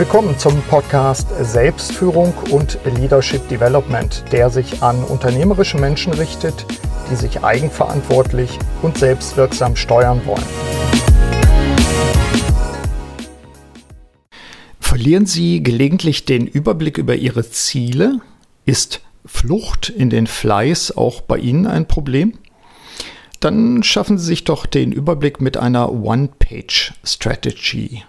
Willkommen zum Podcast Selbstführung und Leadership Development, der sich an unternehmerische Menschen richtet, die sich eigenverantwortlich und selbstwirksam steuern wollen. Verlieren Sie gelegentlich den Überblick über Ihre Ziele? Ist Flucht in den Fleiß auch bei Ihnen ein Problem? Dann schaffen Sie sich doch den Überblick mit einer One-Page-Strategy.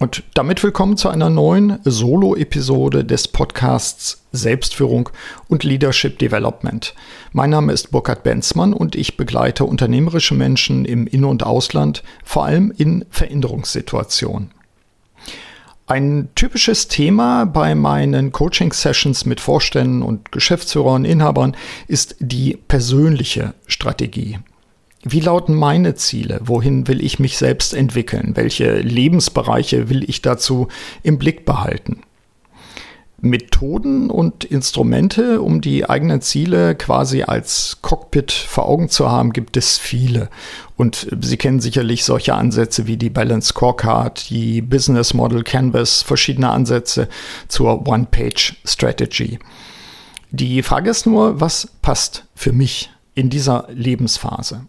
Und damit willkommen zu einer neuen Solo-Episode des Podcasts Selbstführung und Leadership Development. Mein Name ist Burkhard Benzmann und ich begleite unternehmerische Menschen im In- und Ausland, vor allem in Veränderungssituationen. Ein typisches Thema bei meinen Coaching-Sessions mit Vorständen und Geschäftsführern, Inhabern ist die persönliche Strategie. Wie lauten meine Ziele? Wohin will ich mich selbst entwickeln? Welche Lebensbereiche will ich dazu im Blick behalten? Methoden und Instrumente, um die eigenen Ziele quasi als Cockpit vor Augen zu haben, gibt es viele. Und Sie kennen sicherlich solche Ansätze wie die Balance Scorecard, die Business Model Canvas, verschiedene Ansätze zur One-Page-Strategy. Die Frage ist nur, was passt für mich in dieser Lebensphase?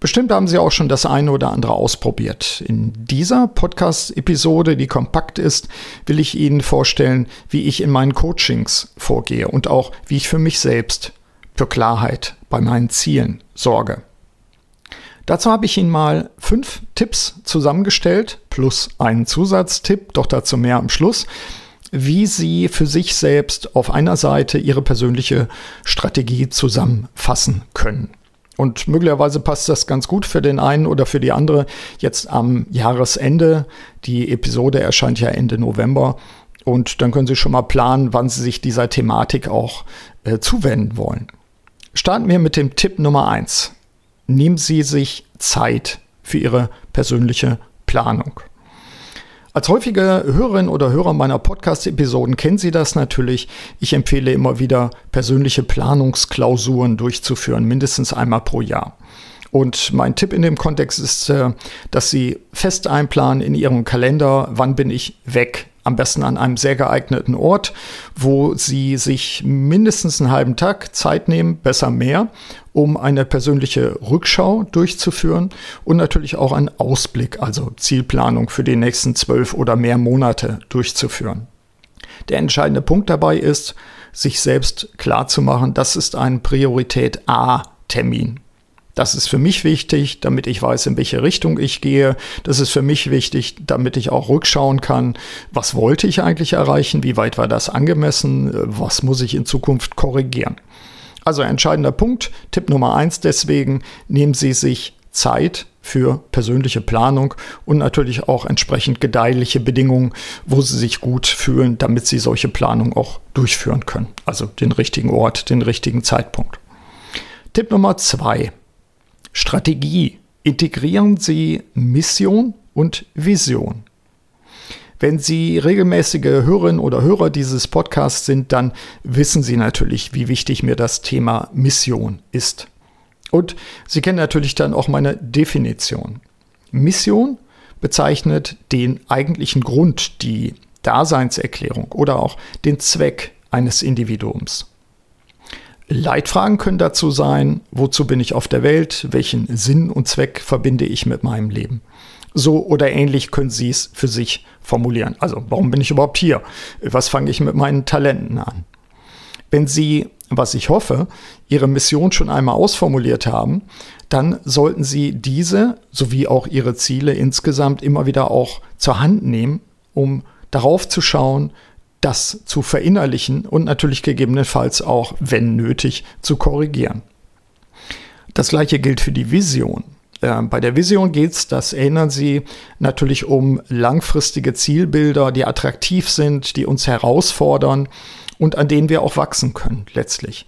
Bestimmt haben Sie auch schon das eine oder andere ausprobiert. In dieser Podcast-Episode, die kompakt ist, will ich Ihnen vorstellen, wie ich in meinen Coachings vorgehe und auch wie ich für mich selbst für Klarheit bei meinen Zielen sorge. Dazu habe ich Ihnen mal fünf Tipps zusammengestellt, plus einen Zusatztipp, doch dazu mehr am Schluss, wie Sie für sich selbst auf einer Seite Ihre persönliche Strategie zusammenfassen können. Und möglicherweise passt das ganz gut für den einen oder für die andere jetzt am Jahresende. Die Episode erscheint ja Ende November. Und dann können Sie schon mal planen, wann Sie sich dieser Thematik auch äh, zuwenden wollen. Starten wir mit dem Tipp Nummer eins: Nehmen Sie sich Zeit für Ihre persönliche Planung. Als häufige Hörerin oder Hörer meiner Podcast-Episoden kennen Sie das natürlich. Ich empfehle immer wieder, persönliche Planungsklausuren durchzuführen, mindestens einmal pro Jahr. Und mein Tipp in dem Kontext ist, äh, dass Sie fest einplanen in Ihrem Kalender, wann bin ich weg am besten an einem sehr geeigneten Ort, wo Sie sich mindestens einen halben Tag Zeit nehmen, besser mehr, um eine persönliche Rückschau durchzuführen und natürlich auch einen Ausblick, also Zielplanung für die nächsten zwölf oder mehr Monate durchzuführen. Der entscheidende Punkt dabei ist, sich selbst klarzumachen, das ist ein Priorität A-Termin. Das ist für mich wichtig, damit ich weiß, in welche Richtung ich gehe. Das ist für mich wichtig, damit ich auch rückschauen kann, was wollte ich eigentlich erreichen, wie weit war das angemessen, was muss ich in Zukunft korrigieren. Also entscheidender Punkt, Tipp Nummer eins deswegen, nehmen Sie sich Zeit für persönliche Planung und natürlich auch entsprechend gedeihliche Bedingungen, wo Sie sich gut fühlen, damit Sie solche Planung auch durchführen können. Also den richtigen Ort, den richtigen Zeitpunkt. Tipp Nummer zwei, Strategie. Integrieren Sie Mission und Vision. Wenn Sie regelmäßige Hörerinnen oder Hörer dieses Podcasts sind, dann wissen Sie natürlich, wie wichtig mir das Thema Mission ist. Und Sie kennen natürlich dann auch meine Definition. Mission bezeichnet den eigentlichen Grund, die Daseinserklärung oder auch den Zweck eines Individuums. Leitfragen können dazu sein, wozu bin ich auf der Welt, welchen Sinn und Zweck verbinde ich mit meinem Leben. So oder ähnlich können Sie es für sich formulieren. Also, warum bin ich überhaupt hier? Was fange ich mit meinen Talenten an? Wenn Sie, was ich hoffe, Ihre Mission schon einmal ausformuliert haben, dann sollten Sie diese sowie auch Ihre Ziele insgesamt immer wieder auch zur Hand nehmen, um darauf zu schauen, das zu verinnerlichen und natürlich gegebenenfalls auch, wenn nötig, zu korrigieren. Das gleiche gilt für die Vision. Äh, bei der Vision geht es, das erinnern Sie, natürlich um langfristige Zielbilder, die attraktiv sind, die uns herausfordern und an denen wir auch wachsen können letztlich.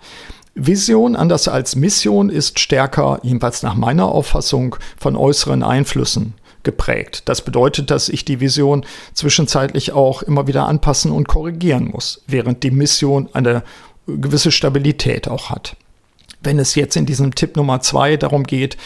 Vision, anders als Mission, ist stärker, jedenfalls nach meiner Auffassung, von äußeren Einflüssen geprägt. Das bedeutet, dass ich die Vision zwischenzeitlich auch immer wieder anpassen und korrigieren muss, während die Mission eine gewisse Stabilität auch hat. Wenn es jetzt in diesem Tipp Nummer zwei darum geht,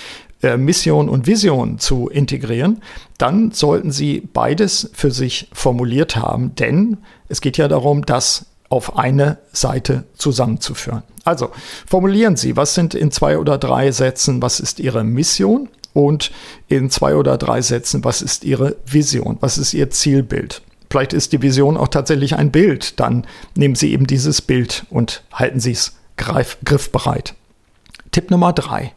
äh, Mission und Vision zu integrieren, dann sollten Sie beides für sich formuliert haben, denn es geht ja darum, das auf eine Seite zusammenzuführen. Also formulieren Sie, was sind in zwei oder drei Sätzen, was ist Ihre Mission und in zwei oder drei Sätzen, was ist Ihre Vision, was ist Ihr Zielbild. Vielleicht ist die Vision auch tatsächlich ein Bild, dann nehmen Sie eben dieses Bild und halten Sie es griffbereit. Tipp Nummer drei.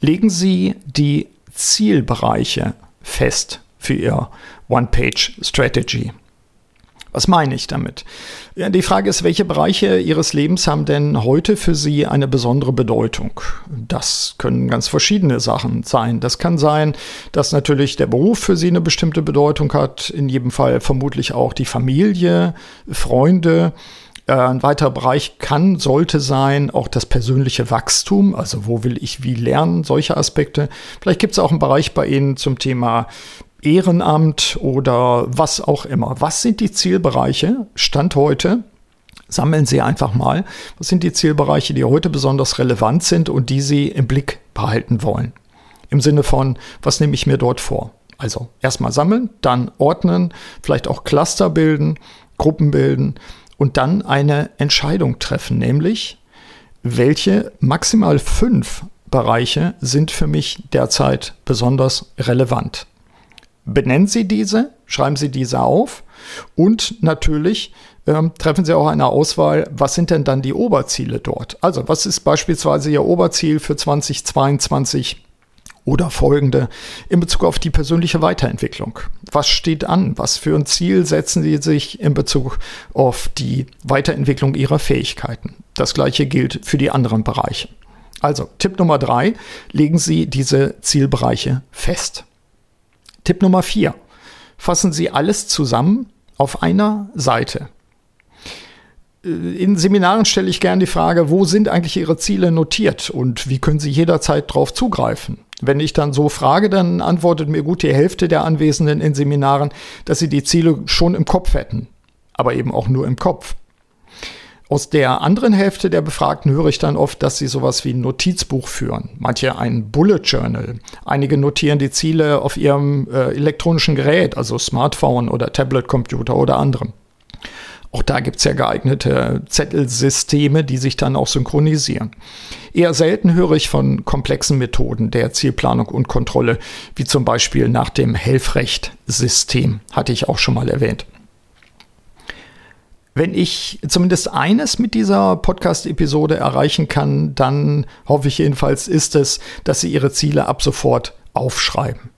Legen Sie die Zielbereiche fest für Ihr One-Page-Strategy. Was meine ich damit? Ja, die Frage ist, welche Bereiche Ihres Lebens haben denn heute für Sie eine besondere Bedeutung? Das können ganz verschiedene Sachen sein. Das kann sein, dass natürlich der Beruf für Sie eine bestimmte Bedeutung hat, in jedem Fall vermutlich auch die Familie, Freunde. Äh, ein weiterer Bereich kann, sollte sein, auch das persönliche Wachstum, also wo will ich wie lernen, solche Aspekte. Vielleicht gibt es auch einen Bereich bei Ihnen zum Thema Ehrenamt oder was auch immer. Was sind die Zielbereiche? Stand heute. Sammeln Sie einfach mal. Was sind die Zielbereiche, die heute besonders relevant sind und die Sie im Blick behalten wollen? Im Sinne von, was nehme ich mir dort vor? Also erstmal sammeln, dann ordnen, vielleicht auch Cluster bilden, Gruppen bilden und dann eine Entscheidung treffen, nämlich welche maximal fünf Bereiche sind für mich derzeit besonders relevant benennen Sie diese, schreiben Sie diese auf und natürlich ähm, treffen Sie auch eine Auswahl, was sind denn dann die Oberziele dort? Also was ist beispielsweise Ihr Oberziel für 2022 oder folgende in Bezug auf die persönliche Weiterentwicklung? Was steht an? Was für ein Ziel setzen Sie sich in Bezug auf die Weiterentwicklung Ihrer Fähigkeiten? Das gleiche gilt für die anderen Bereiche. Also Tipp Nummer drei, legen Sie diese Zielbereiche fest. Tipp Nummer vier. Fassen Sie alles zusammen auf einer Seite. In Seminaren stelle ich gerne die Frage, wo sind eigentlich Ihre Ziele notiert und wie können Sie jederzeit darauf zugreifen? Wenn ich dann so frage, dann antwortet mir gut die Hälfte der Anwesenden in Seminaren, dass sie die Ziele schon im Kopf hätten, aber eben auch nur im Kopf. Aus der anderen Hälfte der Befragten höre ich dann oft, dass sie sowas wie ein Notizbuch führen. Manche ein Bullet Journal. Einige notieren die Ziele auf ihrem äh, elektronischen Gerät, also Smartphone oder Tablet-Computer oder anderem. Auch da gibt es ja geeignete Zettelsysteme, die sich dann auch synchronisieren. Eher selten höre ich von komplexen Methoden der Zielplanung und Kontrolle, wie zum Beispiel nach dem Helfrecht-System, hatte ich auch schon mal erwähnt. Wenn ich zumindest eines mit dieser Podcast-Episode erreichen kann, dann hoffe ich jedenfalls, ist es, dass Sie Ihre Ziele ab sofort aufschreiben.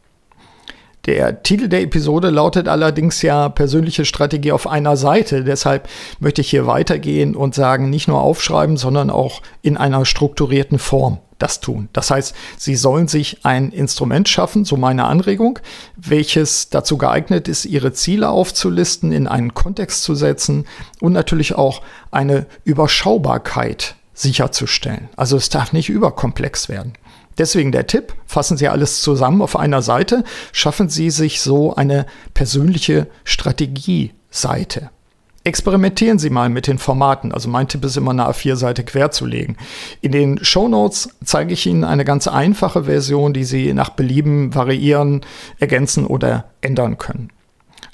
Der Titel der Episode lautet allerdings ja persönliche Strategie auf einer Seite. Deshalb möchte ich hier weitergehen und sagen, nicht nur aufschreiben, sondern auch in einer strukturierten Form das tun. Das heißt, Sie sollen sich ein Instrument schaffen, so meine Anregung, welches dazu geeignet ist, Ihre Ziele aufzulisten, in einen Kontext zu setzen und natürlich auch eine Überschaubarkeit sicherzustellen. Also es darf nicht überkomplex werden. Deswegen der Tipp, fassen Sie alles zusammen auf einer Seite, schaffen Sie sich so eine persönliche Strategieseite. Experimentieren Sie mal mit den Formaten. Also mein Tipp ist immer eine A4-Seite quer zu legen. In den Show Notes zeige ich Ihnen eine ganz einfache Version, die Sie nach Belieben variieren, ergänzen oder ändern können.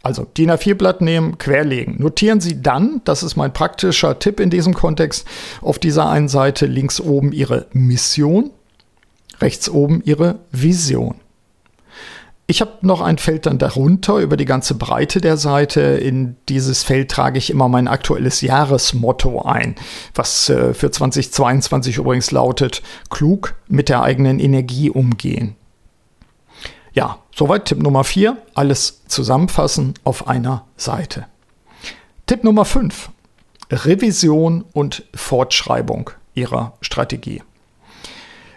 Also DIN A4-Blatt nehmen, querlegen. Notieren Sie dann, das ist mein praktischer Tipp in diesem Kontext, auf dieser einen Seite links oben Ihre Mission, rechts oben Ihre Vision. Ich habe noch ein Feld dann darunter über die ganze Breite der Seite. In dieses Feld trage ich immer mein aktuelles Jahresmotto ein, was äh, für 2022 übrigens lautet, klug mit der eigenen Energie umgehen. Ja, soweit Tipp Nummer 4, alles zusammenfassen auf einer Seite. Tipp Nummer 5, Revision und Fortschreibung Ihrer Strategie.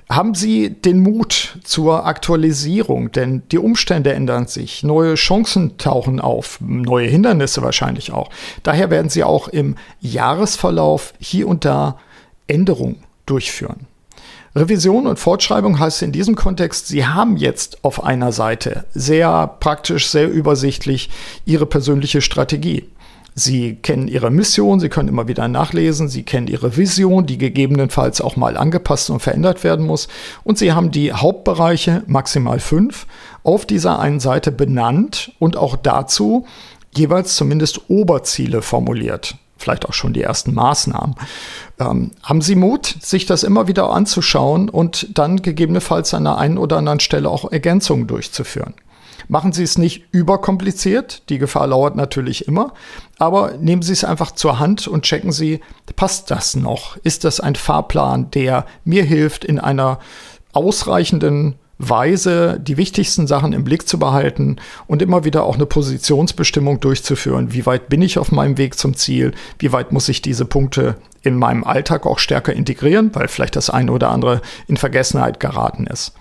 Haben Sie den Mut zur Aktualisierung, denn die Umstände ändern sich, neue Chancen tauchen auf, neue Hindernisse wahrscheinlich auch. Daher werden Sie auch im Jahresverlauf hier und da Änderungen durchführen. Revision und Fortschreibung heißt in diesem Kontext, Sie haben jetzt auf einer Seite sehr praktisch, sehr übersichtlich Ihre persönliche Strategie. Sie kennen Ihre Mission, Sie können immer wieder nachlesen, Sie kennen Ihre Vision, die gegebenenfalls auch mal angepasst und verändert werden muss. Und Sie haben die Hauptbereiche, maximal fünf, auf dieser einen Seite benannt und auch dazu jeweils zumindest Oberziele formuliert vielleicht auch schon die ersten Maßnahmen. Ähm, haben Sie Mut, sich das immer wieder anzuschauen und dann gegebenenfalls an der einen oder anderen Stelle auch Ergänzungen durchzuführen? Machen Sie es nicht überkompliziert, die Gefahr lauert natürlich immer, aber nehmen Sie es einfach zur Hand und checken Sie, passt das noch? Ist das ein Fahrplan, der mir hilft, in einer ausreichenden Weise die wichtigsten Sachen im Blick zu behalten und immer wieder auch eine Positionsbestimmung durchzuführen. Wie weit bin ich auf meinem Weg zum Ziel? Wie weit muss ich diese Punkte in meinem Alltag auch stärker integrieren, weil vielleicht das eine oder andere in Vergessenheit geraten ist.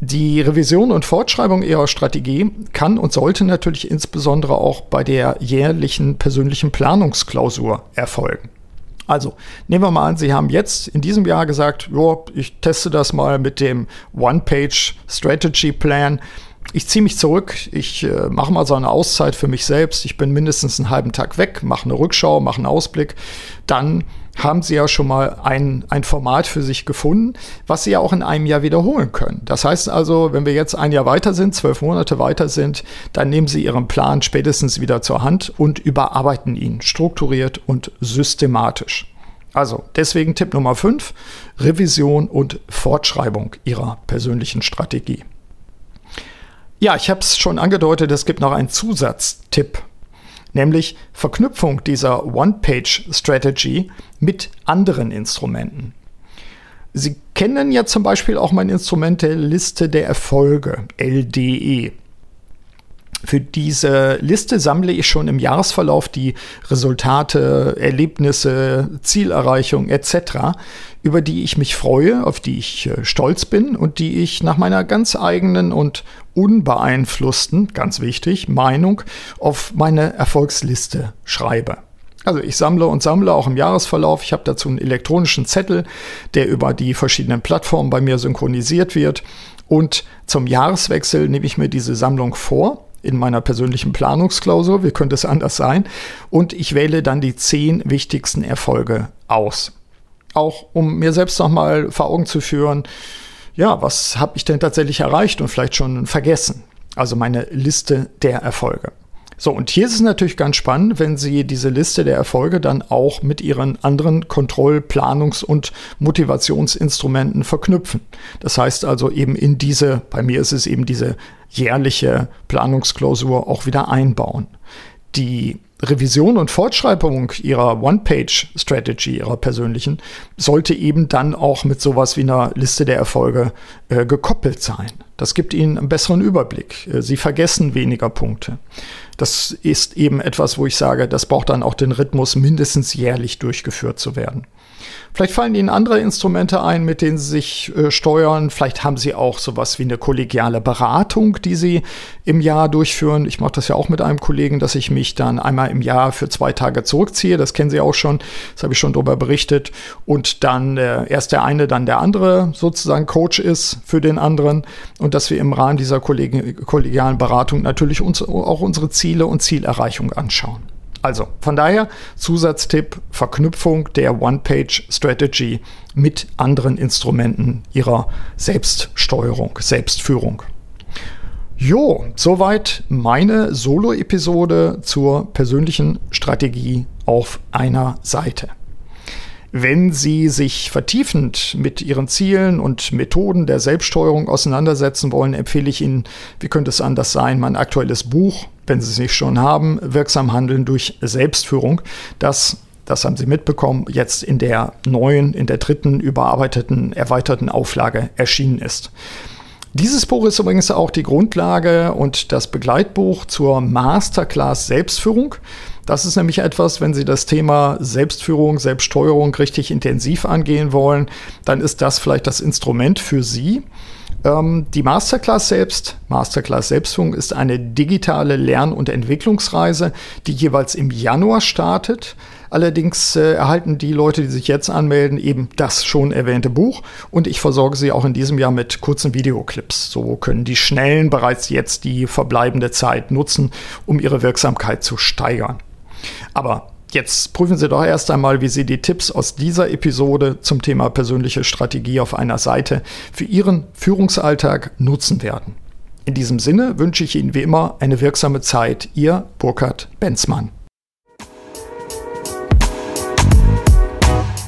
Die Revision und Fortschreibung ihrer Strategie kann und sollte natürlich insbesondere auch bei der jährlichen persönlichen Planungsklausur erfolgen. Also, nehmen wir mal an, Sie haben jetzt in diesem Jahr gesagt, jo, ich teste das mal mit dem One-Page Strategy Plan. Ich ziehe mich zurück, ich äh, mache mal so eine Auszeit für mich selbst. Ich bin mindestens einen halben Tag weg, mache eine Rückschau, mache einen Ausblick. Dann haben Sie ja schon mal ein, ein Format für sich gefunden, was Sie ja auch in einem Jahr wiederholen können. Das heißt also, wenn wir jetzt ein Jahr weiter sind, zwölf Monate weiter sind, dann nehmen Sie Ihren Plan spätestens wieder zur Hand und überarbeiten ihn strukturiert und systematisch. Also deswegen Tipp Nummer 5, Revision und Fortschreibung Ihrer persönlichen Strategie. Ja, ich habe es schon angedeutet, es gibt noch einen Zusatztipp nämlich Verknüpfung dieser One-Page-Strategy mit anderen Instrumenten. Sie kennen ja zum Beispiel auch mein Instrument der Liste der Erfolge, LDE. Für diese Liste sammle ich schon im Jahresverlauf die Resultate, Erlebnisse, Zielerreichung etc., über die ich mich freue, auf die ich äh, stolz bin und die ich nach meiner ganz eigenen und unbeeinflussten, ganz wichtig, Meinung auf meine Erfolgsliste schreibe. Also ich sammle und sammle auch im Jahresverlauf. Ich habe dazu einen elektronischen Zettel, der über die verschiedenen Plattformen bei mir synchronisiert wird. Und zum Jahreswechsel nehme ich mir diese Sammlung vor in meiner persönlichen Planungsklausur, wie könnte es anders sein, und ich wähle dann die zehn wichtigsten Erfolge aus. Auch um mir selbst nochmal vor Augen zu führen, ja, was habe ich denn tatsächlich erreicht und vielleicht schon vergessen? Also meine Liste der Erfolge. So, und hier ist es natürlich ganz spannend, wenn Sie diese Liste der Erfolge dann auch mit Ihren anderen Kontroll-, Planungs- und Motivationsinstrumenten verknüpfen. Das heißt also eben in diese, bei mir ist es eben diese jährliche Planungsklausur auch wieder einbauen. Die Revision und Fortschreibung ihrer One-Page-Strategy, ihrer persönlichen, sollte eben dann auch mit sowas wie einer Liste der Erfolge äh, gekoppelt sein. Das gibt ihnen einen besseren Überblick. Äh, sie vergessen weniger Punkte. Das ist eben etwas, wo ich sage, das braucht dann auch den Rhythmus, mindestens jährlich durchgeführt zu werden. Vielleicht fallen Ihnen andere Instrumente ein, mit denen Sie sich äh, steuern. Vielleicht haben Sie auch sowas wie eine kollegiale Beratung, die Sie im Jahr durchführen. Ich mache das ja auch mit einem Kollegen, dass ich mich dann einmal im Jahr für zwei Tage zurückziehe. Das kennen Sie auch schon. Das habe ich schon darüber berichtet. Und dann äh, erst der eine, dann der andere sozusagen Coach ist für den anderen. Und dass wir im Rahmen dieser kollegialen Beratung natürlich uns auch unsere Ziele und Zielerreichung anschauen. Also von daher Zusatztipp, Verknüpfung der One-Page-Strategy mit anderen Instrumenten ihrer Selbststeuerung, Selbstführung. Jo, soweit meine Solo-Episode zur persönlichen Strategie auf einer Seite. Wenn Sie sich vertiefend mit Ihren Zielen und Methoden der Selbststeuerung auseinandersetzen wollen, empfehle ich Ihnen, wie könnte es anders sein, mein aktuelles Buch, wenn Sie es nicht schon haben, Wirksam Handeln durch Selbstführung. Das das haben Sie mitbekommen, jetzt in der neuen, in der dritten überarbeiteten, erweiterten Auflage erschienen ist. Dieses Buch ist übrigens auch die Grundlage und das Begleitbuch zur Masterclass Selbstführung. Das ist nämlich etwas, wenn Sie das Thema Selbstführung, Selbststeuerung richtig intensiv angehen wollen, dann ist das vielleicht das Instrument für Sie. Ähm, die Masterclass selbst, Masterclass Selbstführung, ist eine digitale Lern- und Entwicklungsreise, die jeweils im Januar startet. Allerdings äh, erhalten die Leute, die sich jetzt anmelden, eben das schon erwähnte Buch und ich versorge sie auch in diesem Jahr mit kurzen Videoclips. So können die Schnellen bereits jetzt die verbleibende Zeit nutzen, um ihre Wirksamkeit zu steigern. Aber Jetzt prüfen Sie doch erst einmal, wie Sie die Tipps aus dieser Episode zum Thema persönliche Strategie auf einer Seite für Ihren Führungsalltag nutzen werden. In diesem Sinne wünsche ich Ihnen wie immer eine wirksame Zeit. Ihr Burkhard Benzmann.